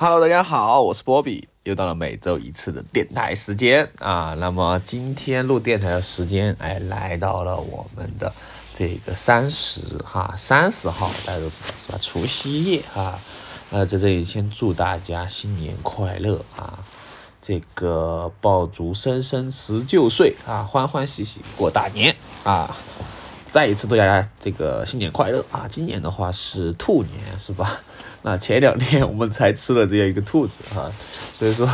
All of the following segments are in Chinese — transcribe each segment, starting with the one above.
Hello，大家好，我是波比，又到了每周一次的电台时间啊。那么今天录电台的时间，哎，来到了我们的这个三十哈，三十号，大家都知道是吧？除夕夜哈，呃，在这里先祝大家新年快乐啊！这个爆竹声声辞旧岁啊，欢欢喜喜过大年啊！再一次祝大家这个新年快乐啊！今年的话是兔年是吧？那前两天我们才吃了这样一个兔子哈，所以说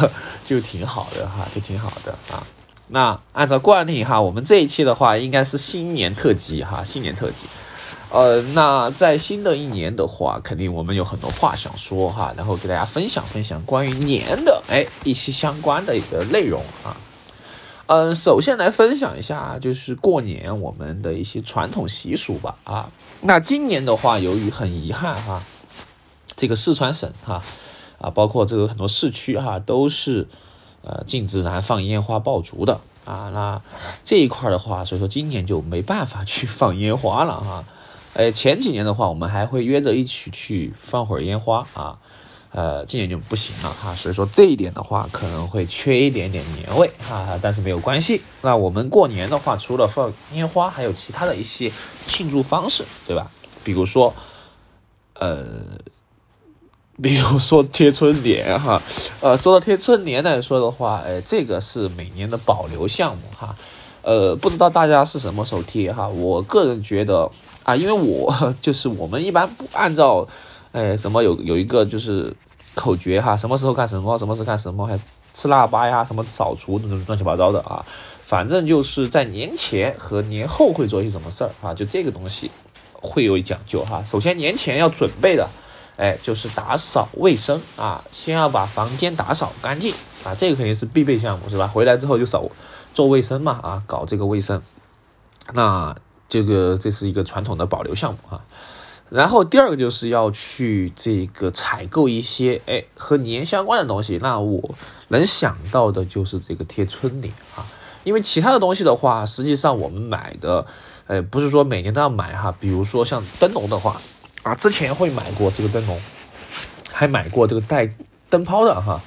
就挺好的哈，就挺好的啊。那按照惯例哈，我们这一期的话应该是新年特辑哈，新年特辑。呃，那在新的一年的话，肯定我们有很多话想说哈，然后给大家分享分享关于年的哎一些相关的一个内容啊。嗯，首先来分享一下就是过年我们的一些传统习俗吧啊。那今年的话，由于很遗憾哈。这个四川省哈啊，包括这个很多市区哈，都是呃禁止燃放烟花爆竹的啊。那这一块的话，所以说今年就没办法去放烟花了哈。呃，前几年的话，我们还会约着一起去放会儿烟花啊。呃，今年就不行了哈。所以说这一点的话，可能会缺一点点年味哈。但是没有关系。那我们过年的话，除了放烟花，还有其他的一些庆祝方式，对吧？比如说，呃。比如说贴春联哈，呃，说到贴春联来说的话，哎，这个是每年的保留项目哈，呃，不知道大家是什么时候贴哈？我个人觉得啊，因为我就是我们一般不按照，哎，什么有有一个就是口诀哈，什么时候干什么，什么时候干什么，还吃腊八呀，什么扫除那种乱七八糟的啊，反正就是在年前和年后会做一些什么事儿啊，就这个东西会有讲究哈。首先年前要准备的。哎，就是打扫卫生啊，先要把房间打扫干净啊，这个肯定是必备项目，是吧？回来之后就扫做卫生嘛，啊，搞这个卫生，那这个这是一个传统的保留项目啊。然后第二个就是要去这个采购一些哎和年相关的东西，那我能想到的就是这个贴春联啊，因为其他的东西的话，实际上我们买的，哎，不是说每年都要买哈，比如说像灯笼的话。啊，之前会买过这个灯笼，还买过这个带灯泡的哈。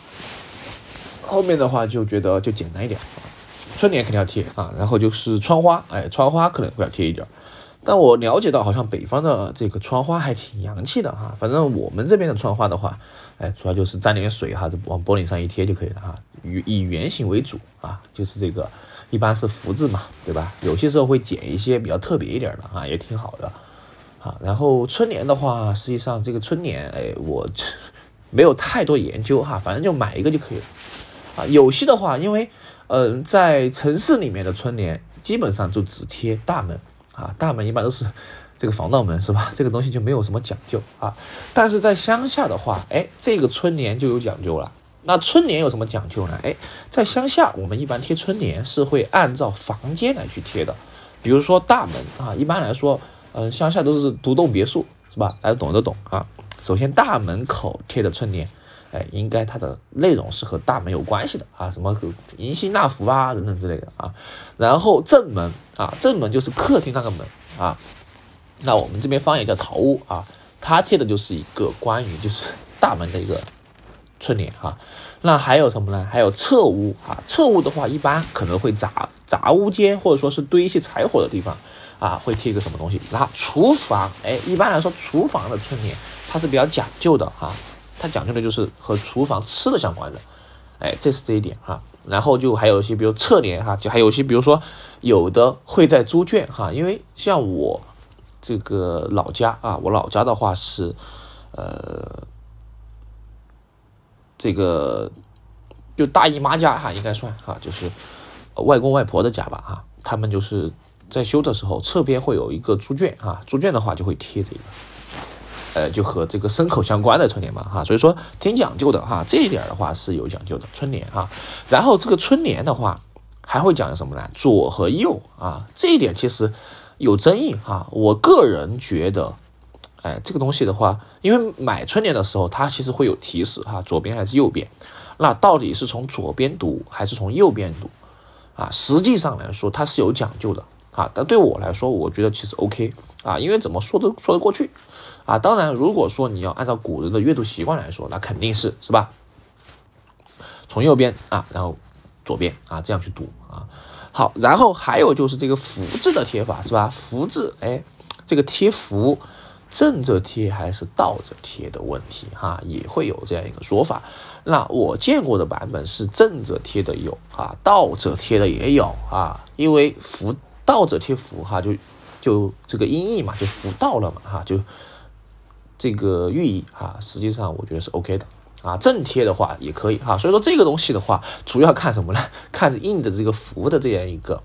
后面的话就觉得就简单一点，春联肯定要贴啊，然后就是窗花，哎，窗花可能会要贴一点。但我了解到，好像北方的这个窗花还挺洋气的哈。反正我们这边的窗花的话，哎，主要就是沾点水哈，就往玻璃上一贴就可以了哈。以以圆形为主啊，就是这个一般是福字嘛，对吧？有些时候会剪一些比较特别一点的啊，也挺好的。啊，然后春联的话，实际上这个春联，哎，我没有太多研究哈，反正就买一个就可以了。啊，有些的话，因为，嗯，在城市里面的春联基本上就只贴大门啊，大门一般都是这个防盗门是吧？这个东西就没有什么讲究啊。但是在乡下的话，哎，这个春联就有讲究了。那春联有什么讲究呢？哎，在乡下我们一般贴春联是会按照房间来去贴的，比如说大门啊，一般来说。嗯，乡下都是独栋别墅，是吧？大家懂都懂啊。首先，大门口贴的春联，哎，应该它的内容是和大门有关系的啊，什么迎新纳福啊等等之类的啊。然后正门啊，正门就是客厅那个门啊。那我们这边方言叫桃屋啊，它贴的就是一个关于就是 大门的一个春联啊。那还有什么呢？还有侧屋啊，侧屋的话一般可能会杂杂屋间或者说是堆一些柴火的地方。啊，会贴一个什么东西？然后厨房，哎，一般来说，厨房的春联它是比较讲究的哈，它讲究的就是和厨房吃的相关的，哎，这是这一点哈。然后就还有一些，比如侧联哈，就还有一些，比如说有的会在猪圈哈，因为像我这个老家啊，我老家的话是，呃，这个就大姨妈家哈，应该算哈，就是外公外婆的家吧哈，他们就是。在修的时候，侧边会有一个猪圈啊，猪圈的话就会贴这个，呃，就和这个牲口相关的春联嘛哈，所以说挺讲究的哈，这一点的话是有讲究的春联哈。然后这个春联的话还会讲什么呢？左和右啊，这一点其实有争议哈。我个人觉得，哎，这个东西的话，因为买春联的时候它其实会有提示哈，左边还是右边，那到底是从左边读还是从右边读啊？实际上来说它是有讲究的。啊，但对我来说，我觉得其实 OK 啊，因为怎么说都说得过去啊。当然，如果说你要按照古人的阅读习惯来说，那肯定是是吧？从右边啊，然后左边啊，这样去读啊。好，然后还有就是这个福字的贴法是吧？福字，哎，这个贴福。正着贴还是倒着贴的问题哈，也会有这样一个说法。那我见过的版本是正着贴的有啊，倒着贴的也有啊。因为福倒着贴符哈，就就这个音译嘛，就符到了嘛哈，就这个寓意啊，实际上我觉得是 OK 的啊。正贴的话也可以哈，所以说这个东西的话，主要看什么呢？看印的这个符的这样一个。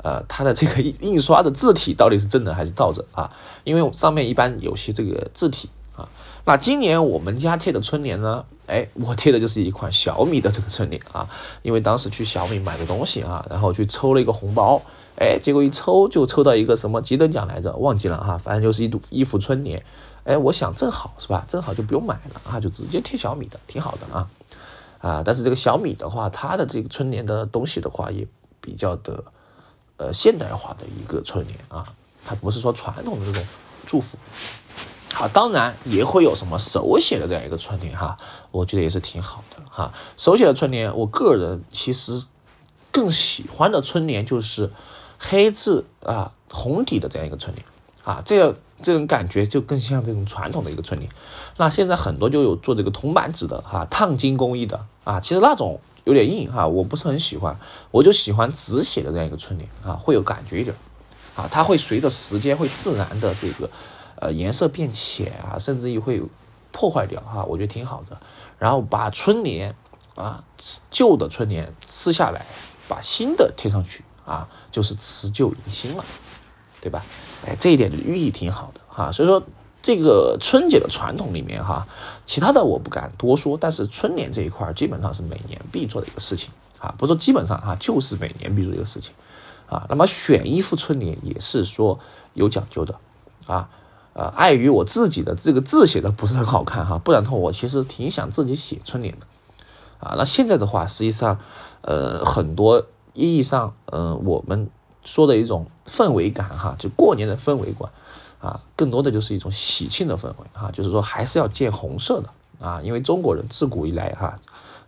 呃，它的这个印印刷的字体到底是正的还是倒着啊？因为上面一般有些这个字体啊。那今年我们家贴的春联呢？哎，我贴的就是一款小米的这个春联啊。因为当时去小米买个东西啊，然后去抽了一个红包，哎，结果一抽就抽到一个什么吉等奖来着，忘记了哈，反正就是一堵一幅春联。哎，我想正好是吧？正好就不用买了啊，就直接贴小米的，挺好的啊。啊，但是这个小米的话，它的这个春联的东西的话，也比较的。呃，现代化的一个春联啊，它不是说传统的这种祝福。好，当然也会有什么手写的这样一个春联哈，我觉得也是挺好的哈。手写的春联，我个人其实更喜欢的春联就是黑字啊红底的这样一个春联啊，这个这种感觉就更像这种传统的一个春联。那现在很多就有做这个铜板纸的哈，烫金工艺的啊，其实那种。有点硬哈，我不是很喜欢，我就喜欢纸写的这样一个春联啊，会有感觉一点，啊，它会随着时间会自然的这个，呃，颜色变浅啊，甚至于会破坏掉哈，我觉得挺好的。然后把春联啊，旧的春联撕下来，把新的贴上去啊，就是辞旧迎新了，对吧？哎，这一点寓意挺好的哈，所以说。这个春节的传统里面哈，其他的我不敢多说，但是春联这一块基本上是每年必做的一个事情啊，不说基本上哈，就是每年必做一个事情啊。那么选一副春联也是说有讲究的啊，呃，碍于我自己的这个字写的不是很好看哈，不然的话我其实挺想自己写春联的啊。那现在的话，实际上呃很多意义上，嗯，我们说的一种氛围感哈，就过年的氛围感。啊，更多的就是一种喜庆的氛围啊，就是说还是要见红色的啊，因为中国人自古以来哈，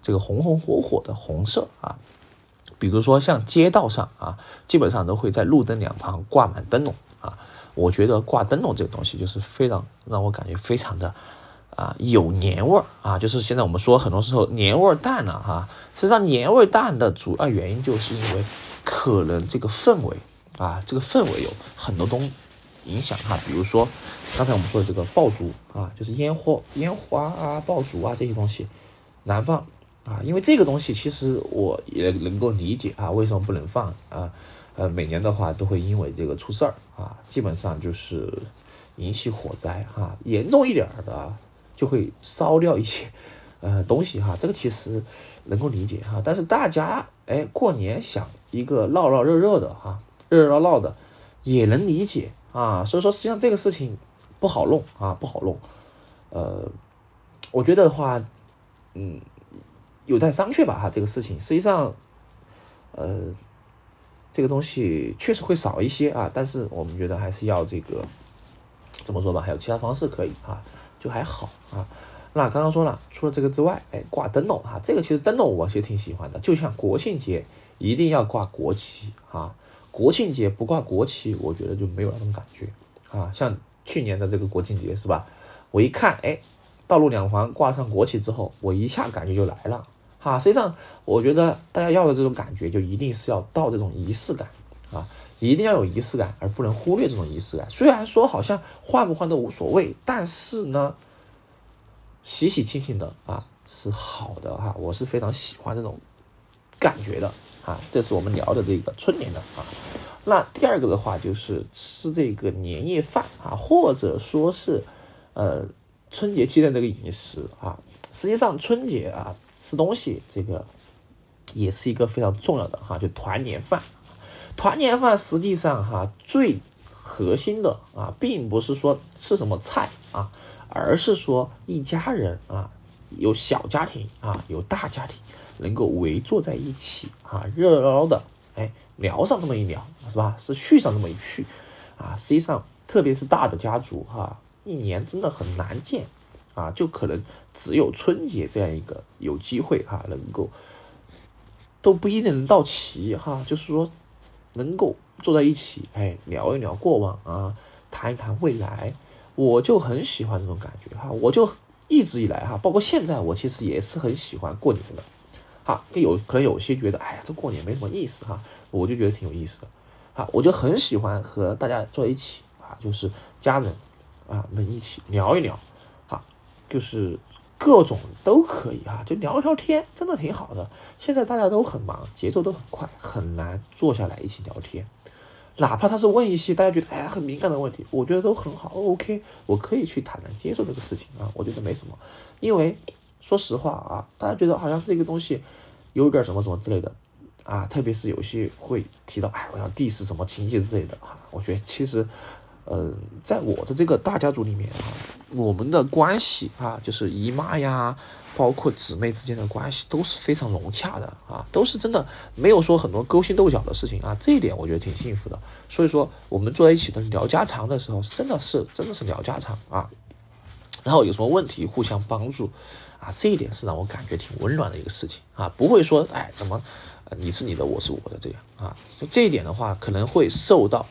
这个红红火火的红色啊，比如说像街道上啊，基本上都会在路灯两旁挂满灯笼啊，我觉得挂灯笼这个东西就是非常让我感觉非常的啊有年味儿啊，就是现在我们说很多时候年味儿淡了哈，实际上年味淡的主要原因就是因为可能这个氛围啊，这个氛围有很多东。影响哈，比如说刚才我们说的这个爆竹啊，就是烟火、烟花啊、爆竹啊这些东西燃放啊，因为这个东西其实我也能够理解啊，为什么不能放啊？呃，每年的话都会因为这个出事儿啊，基本上就是引起火灾哈，严重一点的就会烧掉一些 呃东西哈，这个其实能够理解哈，但是大家哎过年想一个闹闹热热的哈，热热闹闹的也能理解。啊，所以说实际上这个事情不好弄啊，不好弄。呃，我觉得的话，嗯，有待商榷吧。哈，这个事情实际上，呃，这个东西确实会少一些啊，但是我们觉得还是要这个怎么说吧？还有其他方式可以啊，就还好啊。那刚刚说了，除了这个之外，哎，挂灯笼啊，这个其实灯笼我其实挺喜欢的，就像国庆节一定要挂国旗啊。国庆节不挂国旗，我觉得就没有那种感觉啊。像去年的这个国庆节是吧？我一看，哎，道路两旁挂上国旗之后，我一下感觉就来了哈。实际上，我觉得大家要的这种感觉，就一定是要到这种仪式感啊，一定要有仪式感，而不能忽略这种仪式感。虽然说好像换不换都无所谓，但是呢，喜喜庆庆的啊是好的哈。我是非常喜欢这种感觉的。啊，这是我们聊的这个春联的啊。那第二个的话就是吃这个年夜饭啊，或者说是呃春节期间这个饮食啊。实际上春节啊吃东西这个也是一个非常重要的哈，就团年饭。团年饭实际上哈最核心的啊，并不是说吃什么菜啊，而是说一家人啊，有小家庭啊，有大家庭。能够围坐在一起啊，热热闹闹的，哎，聊上这么一聊，是吧？是叙上这么一叙，啊，实际上特别是大的家族哈，一年真的很难见啊，就可能只有春节这样一个有机会哈，能够都不一定能到齐哈，就是说能够坐在一起，哎，聊一聊过往啊，谈一谈未来，我就很喜欢这种感觉哈，我就一直以来哈，包括现在我其实也是很喜欢过年的。啊，有可能有些觉得，哎呀，这过年没什么意思哈，我就觉得挺有意思的，啊，我就很喜欢和大家坐在一起啊，就是家人啊们一起聊一聊，啊，就是各种都可以哈，就聊聊天，真的挺好的。现在大家都很忙，节奏都很快，很难坐下来一起聊天，哪怕他是问一些大家觉得哎很敏感的问题，我觉得都很好，OK，我可以去坦然接受这个事情啊，我觉得没什么，因为。说实话啊，大家觉得好像这个东西有点什么什么之类的啊，特别是有些会提到，哎，我要 diss 什么情节之类的哈。我觉得其实，呃，在我的这个大家族里面啊，我们的关系啊，就是姨妈呀，包括姊妹之间的关系都是非常融洽的啊，都是真的没有说很多勾心斗角的事情啊，这一点我觉得挺幸福的。所以说，我们坐在一起的聊家常的时候，是真的是真的是聊家常啊，然后有什么问题互相帮助。啊，这一点是让我感觉挺温暖的一个事情啊，不会说哎怎么，你是你的，我是我的这样啊，就这一点的话，可能会受到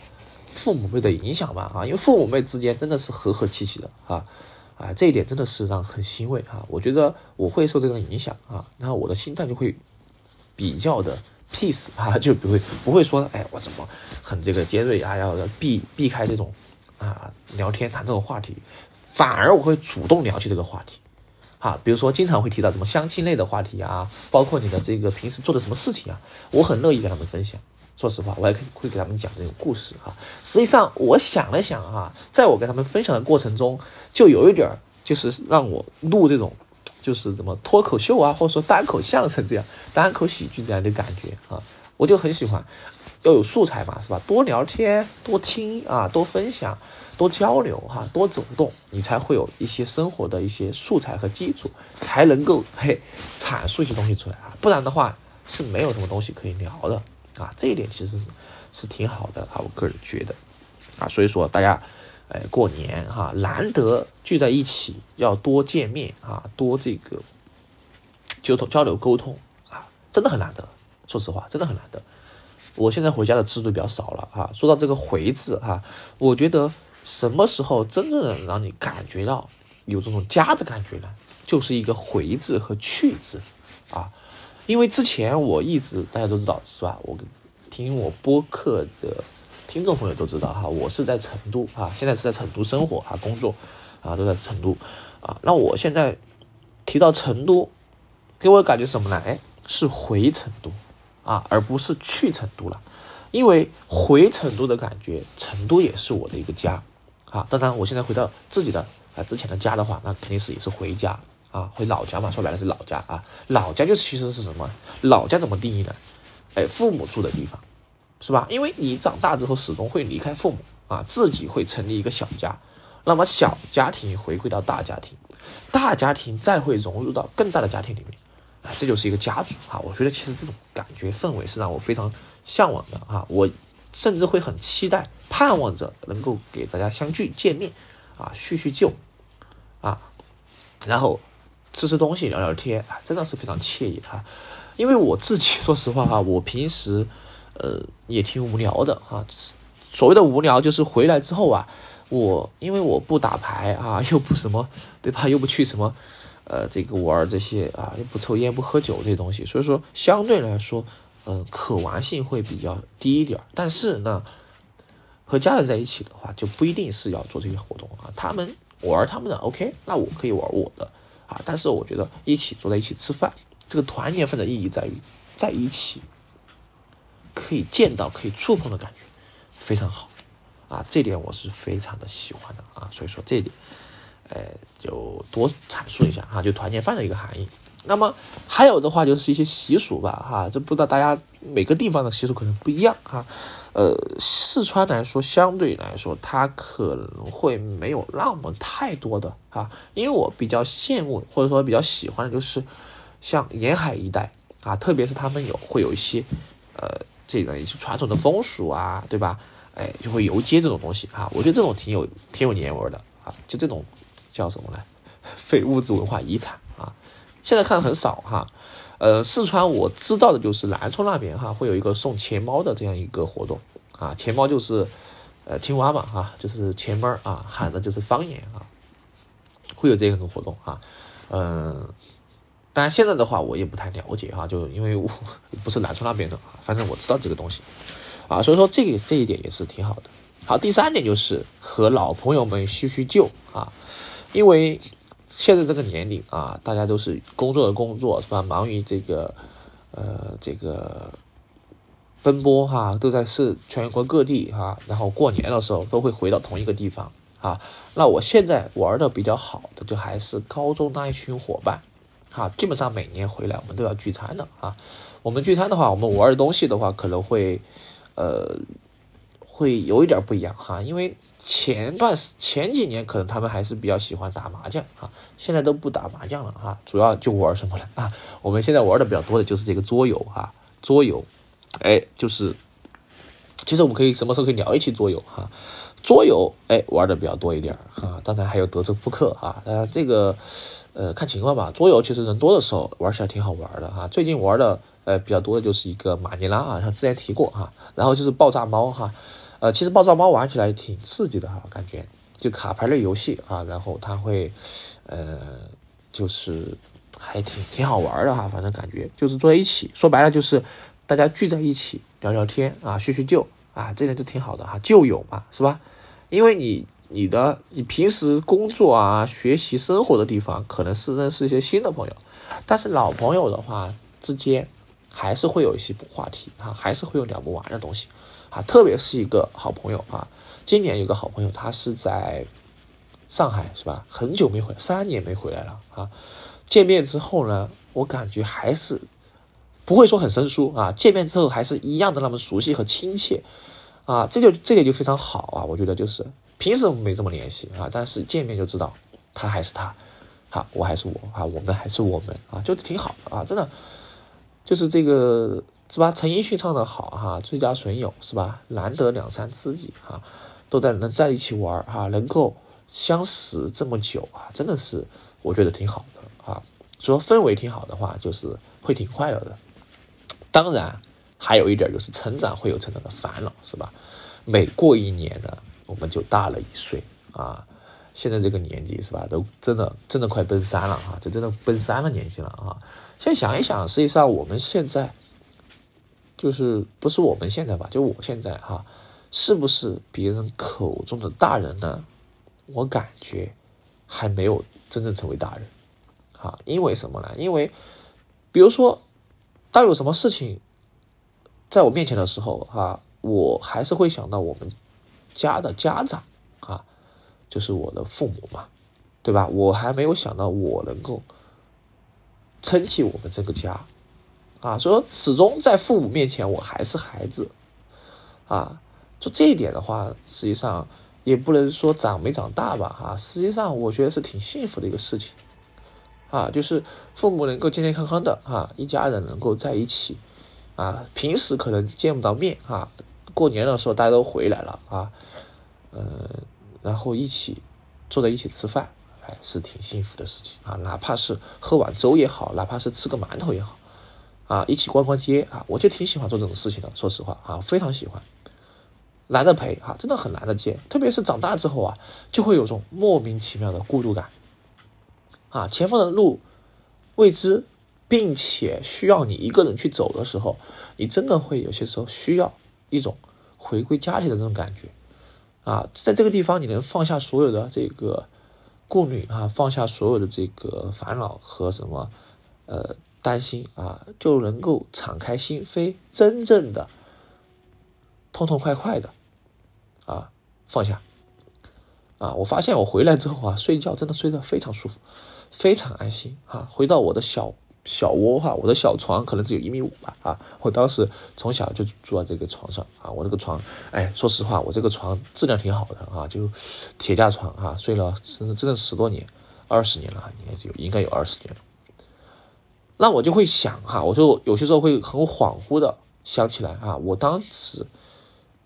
父母辈的影响吧啊，因为父母辈之间真的是和和气气的啊啊，这一点真的是让很欣慰啊，我觉得我会受这种影响啊，然后我的心态就会比较的 peace 啊，就不会不会说哎我怎么很这个尖锐啊，要避避开这种啊聊天谈这种话题，反而我会主动聊起这个话题。啊，比如说经常会提到什么相亲类的话题啊，包括你的这个平时做的什么事情啊，我很乐意跟他们分享。说实话，我也可以会给他们讲这种故事哈。实际上，我想了想哈，在我跟他们分享的过程中，就有一点就是让我录这种，就是怎么脱口秀啊，或者说单口相声这样，单口喜剧这样的感觉啊，我就很喜欢，要有素材嘛，是吧？多聊天，多听啊，多分享。多交流哈，多走动，你才会有一些生活的一些素材和基础，才能够嘿阐述一些东西出来啊，不然的话是没有什么东西可以聊的啊。这一点其实是是挺好的啊，我个人觉得啊，所以说大家哎过年哈难得聚在一起，要多见面啊，多这个交通交流沟通啊，真的很难得。说实话，真的很难得。我现在回家的次数比较少了啊。说到这个回字哈，我觉得。什么时候真正让你感觉到有这种家的感觉呢？就是一个回字和去字，啊，因为之前我一直大家都知道是吧？我听我播客的听众朋友都知道哈，我是在成都啊，现在是在成都生活啊，工作啊都在成都啊。那我现在提到成都，给我感觉什么呢？哎，是回成都啊，而不是去成都了，因为回成都的感觉，成都也是我的一个家。啊，当然，我现在回到自己的啊之前的家的话，那肯定是也是回家啊，回老家嘛，说白了是老家啊。老家就其实是什么？老家怎么定义呢？哎，父母住的地方，是吧？因为你长大之后始终会离开父母啊，自己会成立一个小家，那么小家庭回归到大家庭，大家庭再会融入到更大的家庭里面，啊，这就是一个家族啊。我觉得其实这种感觉氛围是让我非常向往的啊，我。甚至会很期待、盼望着能够给大家相聚、见面，啊，叙叙旧，啊，然后吃吃东西、聊聊天，啊，真的是非常惬意哈。因为我自己 说实话哈，我平时呃也挺无聊的哈。所谓的无聊，就是回来之后啊，我因为我不打牌啊，又不什么对吧，又不去什么呃这个玩这些啊，又不抽烟、不喝酒这些东西，所以说相对来说。嗯，可玩性会比较低一点但是呢，和家人在一起的话，就不一定是要做这些活动啊。他们玩他们的，OK，那我可以玩我的啊。但是我觉得一起坐在一起吃饭，这个团年饭的意义在于在一起可以见到、可以触碰的感觉非常好啊。这点我是非常的喜欢的啊。所以说这点，呃，就多阐述一下哈，就团年饭的一个含义。那么还有的话就是一些习俗吧，哈，这不知道大家每个地方的习俗可能不一样哈，呃，四川来说相对来说它可能会没有那么太多的啊，因为我比较羡慕或者说比较喜欢的就是像沿海一带啊，特别是他们有会有一些呃这个一些传统的风俗啊，对吧？哎，就会游街这种东西啊，我觉得这种挺有挺有年味的啊，就这种叫什么呢？非物质文化遗产，现在看的很少哈。呃，四川我知道的就是南充那边哈，会有一个送钱猫的这样一个活动啊，钱猫就是呃青蛙嘛哈，就是钱猫啊，喊的就是方言啊，会有这样一个活动啊，嗯，当然现在的话我也不太了解哈，就因为我不是南充那边的，反正我知道这个东西啊，所以说这个这一点也是挺好的。好，第三点就是和老朋友们叙叙旧啊，因为。现在这个年龄啊，大家都是工作的工作是吧？忙于这个，呃，这个奔波哈，都在是全国各地哈。然后过年的时候都会回到同一个地方啊。那我现在玩的比较好的就还是高中那一群伙伴，哈，基本上每年回来我们都要聚餐的啊。我们聚餐的话，我们玩的东西的话可能会，呃，会有一点不一样哈，因为。前段时前几年可能他们还是比较喜欢打麻将啊，现在都不打麻将了哈，主要就玩什么了啊？我们现在玩的比较多的就是这个桌游哈，桌游，哎，就是其实我们可以什么时候可以聊一期桌游哈？桌游哎玩的比较多一点哈，当然还有德州扑克啊，呃这个呃看情况吧，桌游其实人多的时候玩起来挺好玩的哈。最近玩的呃比较多的就是一个马尼拉啊，像之前提过哈，然后就是爆炸猫哈。呃，其实爆炸猫玩起来挺刺激的哈，感觉就卡牌类游戏啊，然后它会，呃，就是还挺挺好玩的哈，反正感觉就是坐在一起，说白了就是大家聚在一起聊聊天啊，叙叙旧啊，这点就挺好的哈，旧友嘛，是吧？因为你你的你平时工作啊、学习生活的地方可能是认识一些新的朋友，但是老朋友的话之间还是会有一些话题啊，还是会有聊不完的东西。啊，特别是一个好朋友啊，今年有个好朋友，他是在上海，是吧？很久没回，三年没回来了啊。见面之后呢，我感觉还是不会说很生疏啊。见面之后还是一样的那么熟悉和亲切啊，这就这点就非常好啊。我觉得就是平时我们没这么联系啊，但是见面就知道他还是他，好，我还是我啊，我们还是我们啊，就挺好的啊，真的就是这个。是吧？陈奕迅唱的好哈，最佳损友是吧？难得两三知己哈，都在能在一起玩哈，能够相识这么久啊，真的是我觉得挺好的啊。说氛围挺好的话，就是会挺快乐的。当然，还有一点就是成长会有成长的烦恼是吧？每过一年呢，我们就大了一岁啊。现在这个年纪是吧，都真的真的快奔三了哈，就真的奔三的年纪了啊。先想一想，实际上我们现在。就是不是我们现在吧？就我现在哈，是不是别人口中的大人呢？我感觉还没有真正成为大人，哈，因为什么呢？因为比如说，当有什么事情在我面前的时候，哈，我还是会想到我们家的家长，啊，就是我的父母嘛，对吧？我还没有想到我能够撑起我们这个家。啊，所以始终在父母面前我还是孩子，啊，就这一点的话，实际上也不能说长没长大吧，哈，实际上我觉得是挺幸福的一个事情，啊，就是父母能够健健康康的，啊，一家人能够在一起，啊，平时可能见不到面，啊，过年的时候大家都回来了，啊，嗯，然后一起坐在一起吃饭，哎，是挺幸福的事情，啊，哪怕是喝碗粥也好，哪怕是吃个馒头也好。啊，一起逛逛街啊，我就挺喜欢做这种事情的。说实话啊，非常喜欢，难得陪哈，真的很难得见。特别是长大之后啊，就会有种莫名其妙的孤独感。啊，前方的路未知，并且需要你一个人去走的时候，你真的会有些时候需要一种回归家庭的这种感觉。啊，在这个地方你能放下所有的这个顾虑啊，放下所有的这个烦恼和什么呃。担心啊，就能够敞开心扉，真正的痛痛快快的啊放下啊！我发现我回来之后啊，睡觉真的睡得非常舒服，非常安心啊！回到我的小小窝哈，我的小床可能只有一米五吧啊！我当时从小就住在这个床上啊，我这个床，哎，说实话，我这个床质量挺好的啊，就铁架床啊，睡了真真的十多年，二十年了，应该有应该有二十年了。那我就会想哈，我就有些时候会很恍惚的想起来啊，我当时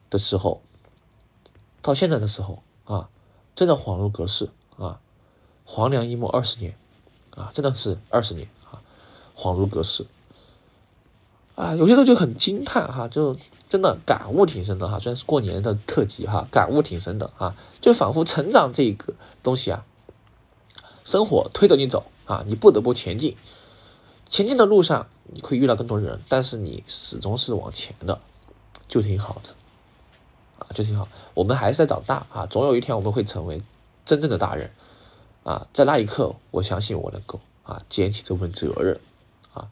的时候到现在的时候啊，真的恍如隔世啊，黄粱一梦二十年啊，真的是二十年啊，恍如隔世。啊，有些时候就很惊叹哈，就真的感悟挺深的哈，虽然是过年的特辑哈，感悟挺深的啊，就仿佛成长这个东西啊，生活推着你走啊，你不得不前进，前进的路上你会遇到更多人，但是你始终是往前的，就挺好的。啊就挺好，我们还是在长大啊，总有一天我们会成为真正的大人啊，在那一刻，我相信我能够啊肩起这份责任啊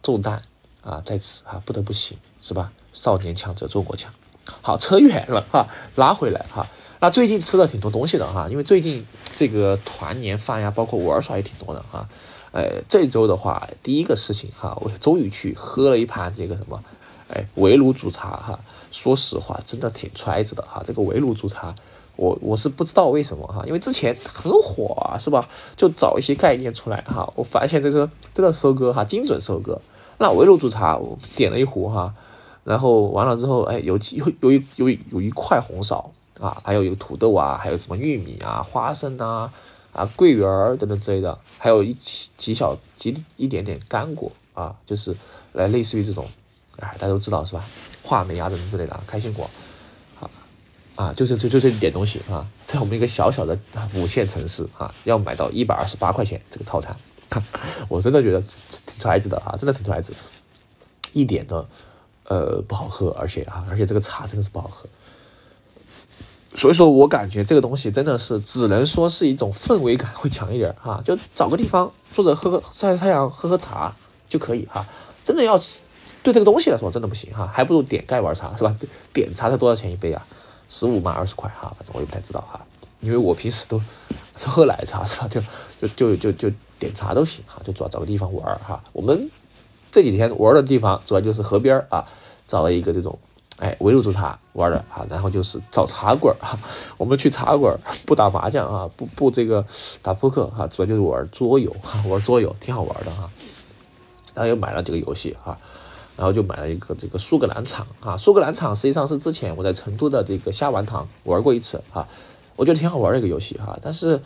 重担啊在此啊不得不行是吧？少年强则中国强。好，扯远了哈，拉回来哈。那最近吃了挺多东西的哈，因为最近这个团年饭呀，包括玩耍也挺多的哈。哎，这周的话，第一个事情哈，我终于去喝了一盘这个什么，哎，围炉煮茶哈。说实话，真的挺揣子的哈。这个围炉煮茶，我我是不知道为什么哈，因为之前很火啊，是吧？就找一些概念出来哈。我发现这个真的收割哈，精准收割。那围炉煮茶，我点了一壶哈，然后完了之后，哎，有有有一有有一块红苕啊，还有一个土豆啊，还有什么玉米啊、花生啊、啊桂圆儿等等之类的，还有一几小几一点点干果啊，就是来类似于这种，哎，大家都知道是吧？话梅啊，等等之类的，开心果，啊啊，就是就就这一点东西啊，在我们一个小小的五线城市啊，要买到一百二十八块钱这个套餐，我真的觉得挺揣子的啊，真的挺揣子，一点的呃不好喝，而且啊，而且这个茶真的是不好喝，所以说我感觉这个东西真的是只能说是一种氛围感会强一点哈，就找个地方坐着喝喝晒晒太阳，喝喝茶就可以哈，真的要是。对这个东西来说真的不行哈，还不如点盖碗茶是吧？点茶才多少钱一杯啊？十五嘛？二十块哈？反正我也不太知道哈，因为我平时都 喝奶茶是吧？就就就就就点茶都行哈，就主要找个地方玩哈。我们这几天玩的地方主要就是河边啊，找了一个这种哎围炉煮茶玩的啊，然后就是找茶馆哈。我们去茶馆不打麻将啊，不不这个打扑克哈，主要就是玩桌游哈，玩桌游挺好玩的哈。然后又买了几个游戏哈。然后就买了一个这个苏格兰场啊，苏格兰场实际上是之前我在成都的这个虾丸堂玩过一次啊，我觉得挺好玩的一个游戏哈。但是，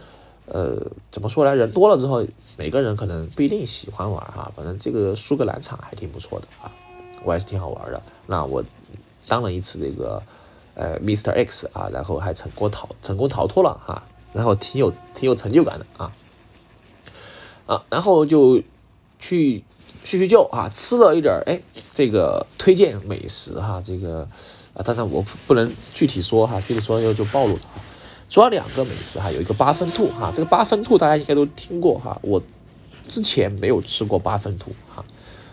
呃，怎么说呢？人多了之后，每个人可能不一定喜欢玩哈。反正这个苏格兰场还挺不错的啊，我还是挺好玩的。那我当了一次这个呃 Mr X 啊，然后还成功逃成功逃脱了哈，然后挺有挺有成就感的啊啊，然后就去。叙叙旧啊，吃了一点儿，哎，这个推荐美食哈，这个啊，当然我不能具体说哈，具体说就就暴露了。主要两个美食哈，有一个八分兔哈，这个八分兔大家应该都听过哈，我之前没有吃过八分兔哈，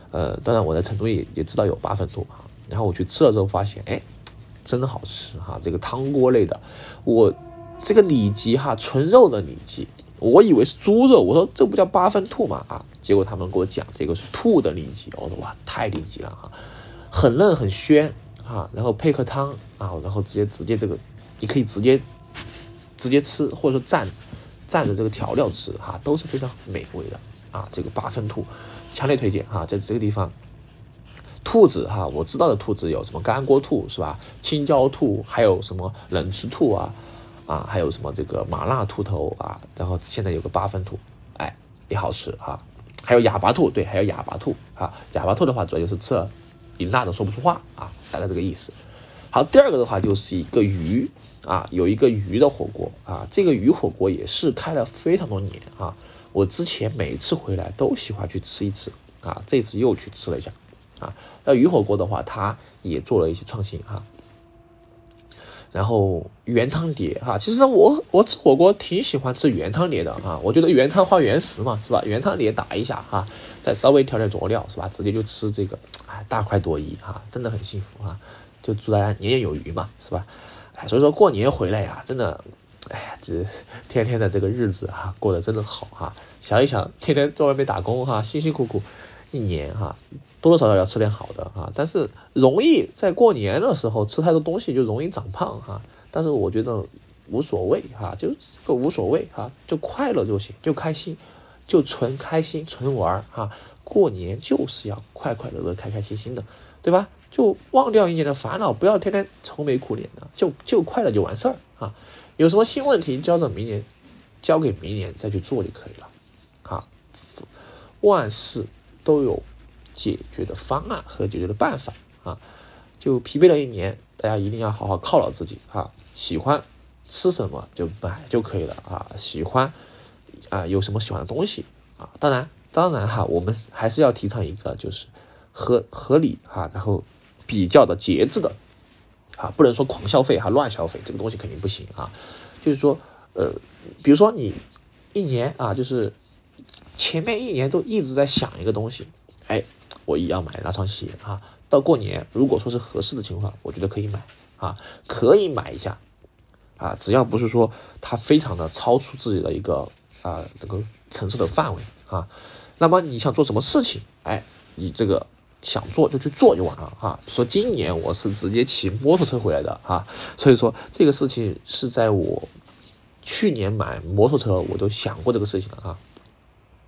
呃，当然我在成都也也知道有八分兔哈，然后我去吃了之后发现，哎，真的好吃哈，这个汤锅类的，我这个里脊哈，纯肉的里脊。我以为是猪肉，我说这不叫八分兔嘛啊！结果他们给我讲这个是兔的里脊，我说哇太顶级了哈，很嫩很鲜啊，然后配合汤啊，然后直接直接这个你可以直接直接吃，或者说蘸蘸着这个调料吃哈，都是非常美味的啊！这个八分兔强烈推荐哈，在这个地方，兔子哈，我知道的兔子有什么干锅兔是吧？青椒兔，还有什么冷吃兔啊？啊，还有什么这个麻辣兔头啊，然后现在有个八分兔，哎，也好吃哈。还有哑巴兔，对，还有哑巴兔啊。哑巴兔的话，主要就是吃了你辣的说不出话啊，大概这个意思。好，第二个的话就是一个鱼啊，有一个鱼的火锅啊，这个鱼火锅也是开了非常多年啊。我之前每次回来都喜欢去吃一次啊，这次又去吃了一下啊。那鱼火锅的话，它也做了一些创新哈。然后原汤碟哈，其实我我吃火锅挺喜欢吃原汤碟的哈，我觉得原汤化原食嘛，是吧？原汤碟打一下哈，再稍微调点佐料，是吧？直接就吃这个，哎，大快朵颐哈，真的很幸福哈，就祝大家年年有余嘛，是吧？哎，所以说过年回来呀，真的，哎呀，这天天的这个日子哈，过得真的好哈，想一想，天天在外面打工哈，辛辛苦苦一年哈。多多少少要吃点好的啊，但是容易在过年的时候吃太多东西就容易长胖哈。但是我觉得无所谓哈，就个无所谓哈，就快乐就行，就开心，就纯开心纯玩哈。过年就是要快快乐乐、开开心心的，对吧？就忘掉一年的烦恼，不要天天愁眉苦脸的，就就快乐就完事儿啊。有什么新问题，交着明年，交给明年再去做就可以了。啊，万事都有解决的方案和解决的办法啊。就疲惫了一年，大家一定要好好犒劳自己啊。喜欢吃什么就买就可以了啊。喜欢啊，有什么喜欢的东西啊？当然，当然哈，我们还是要提倡一个就是合合理哈，然后。比较的节制的，啊，不能说狂消费哈，乱消费这个东西肯定不行啊。就是说，呃，比如说你一年啊，就是前面一年都一直在想一个东西，哎，我也要买那双鞋啊。到过年，如果说是合适的情况，我觉得可以买啊，可以买一下啊，只要不是说它非常的超出自己的一个啊这个承受的范围啊。那么你想做什么事情，哎，你这个。想做就去做就完了哈。说今年我是直接骑摩托车回来的哈，所以说这个事情是在我去年买摩托车我都想过这个事情了啊，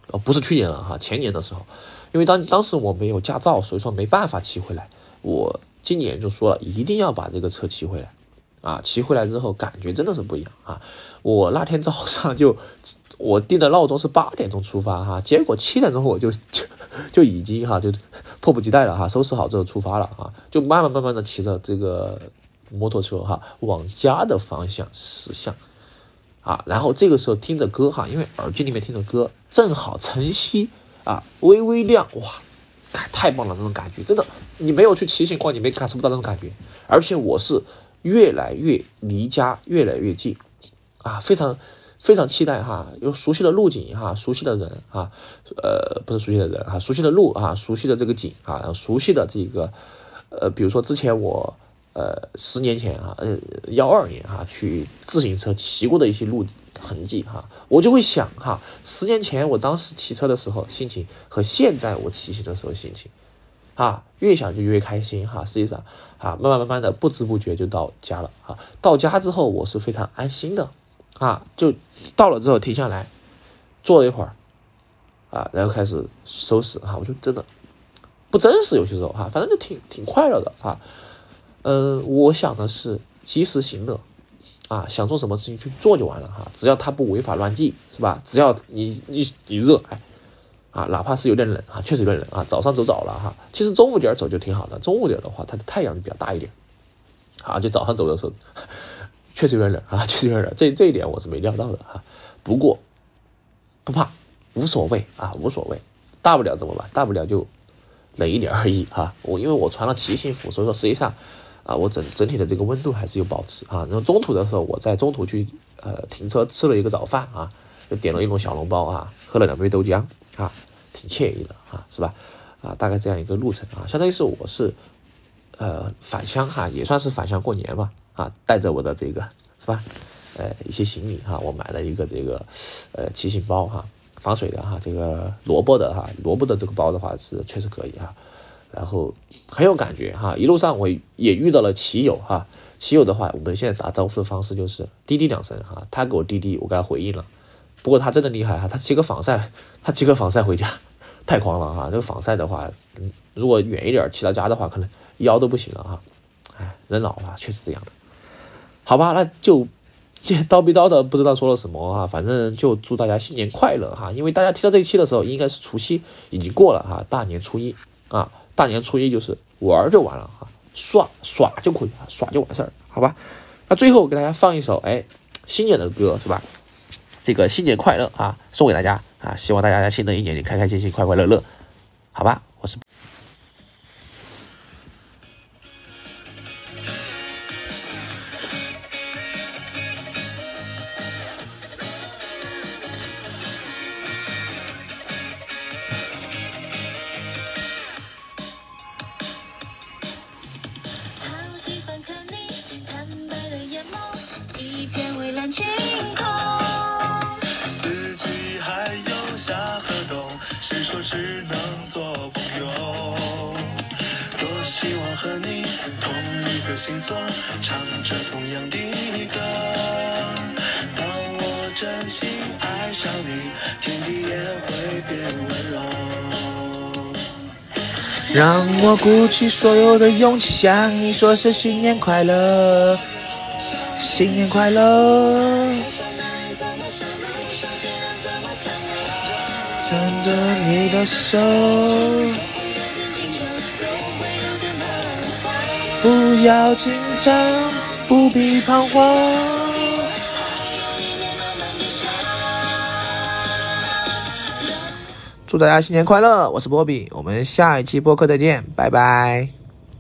哦不是去年了哈，前年的时候，因为当当时我没有驾照，所以说没办法骑回来。我今年就说了一定要把这个车骑回来啊，骑回来之后感觉真的是不一样啊。我那天早上就我定的闹钟是八点钟出发哈，结果七点钟我就就就已经哈就。迫不及待了哈，收拾好之后出发了啊，就慢慢慢慢的骑着这个摩托车哈，往家的方向驶向啊，然后这个时候听着歌哈，因为耳机里面听着歌，正好晨曦啊微微亮，哇，太棒了那种感觉，真的，你没有去骑行过，你没感受不到那种感觉，而且我是越来越离家越来越近啊，非常。非常期待哈，有熟悉的路景哈，熟悉的人啊，呃，不是熟悉的人哈，熟悉的路啊，熟悉的这个景啊，熟悉的这个，呃，比如说之前我呃十年前啊，呃幺二年哈去自行车骑过的一些路痕迹哈，我就会想哈，十年前我当时骑车的时候心情和现在我骑行的时候心情，啊，越想就越开心哈，实际上啊，慢慢慢慢的不知不觉就到家了啊，到家之后我是非常安心的。啊，就到了之后停下来，坐了一会儿，啊，然后开始收拾哈，我就真的不真实，有些时候哈，反正就挺挺快乐的哈。嗯，我想的是及时行乐，啊，想做什么事情去做就完了哈，只要他不违法乱纪，是吧？只要你你你热哎，啊，哪怕是有点冷啊，确实有点冷啊，早上走早了哈，其实中午点走就挺好的，中午点的话，它的太阳就比较大一点，啊，就早上走的时候。确实有点冷啊，确实有点冷，这这一点我是没料到的哈。不过不怕，无所谓啊，无所谓，大不了怎么办？大不了就冷一点而已哈。我因为我穿了骑行服，所以说实际上啊，我整整体的这个温度还是有保持啊。然后中途的时候，我在中途去呃停车吃了一个早饭啊，就点了一笼小笼包啊，喝了两杯豆浆啊，挺惬意的啊，是吧？啊，大概这样一个路程啊，相当于是我是呃返乡哈，也算是返乡过年吧。啊，带着我的这个是吧？呃，一些行李哈，我买了一个这个呃骑行包哈，防水的哈，这个萝卜的哈，萝卜的这个包的话是确实可以哈，然后很有感觉哈。一路上我也遇到了骑友哈，骑友的话，我们现在打招呼的方式就是滴滴两声哈，他给我滴滴，我给他回应了。不过他真的厉害哈，他骑个防晒，他骑个防晒回家，太狂了哈。这个防晒的话，如果远一点骑到家的话，可能腰都不行了哈。哎，人老了确实这样的。好吧，那就这叨逼叨的，不知道说了什么哈，反正就祝大家新年快乐哈。因为大家听到这一期的时候，应该是除夕已经过了哈，大年初一啊，大年初一就是玩就完了哈，耍耍就可以了，耍就完事儿，好吧？那最后给大家放一首哎新年的歌是吧？这个新年快乐啊，送给大家啊，希望大家在新的一年里开开心心、快快乐乐，好吧？蓝晴空。四季还有夏和冬，谁说只能做朋友？多希望和你同一个星座，唱着同样的歌。当我真心爱上你，天地也会变温柔。让我鼓起所有的勇气，向你说声新年快乐。新年快乐。牵着你的手，不要紧张，不必彷徨。祝大家新年快乐！我是波比，我们下一期播客再见，拜拜。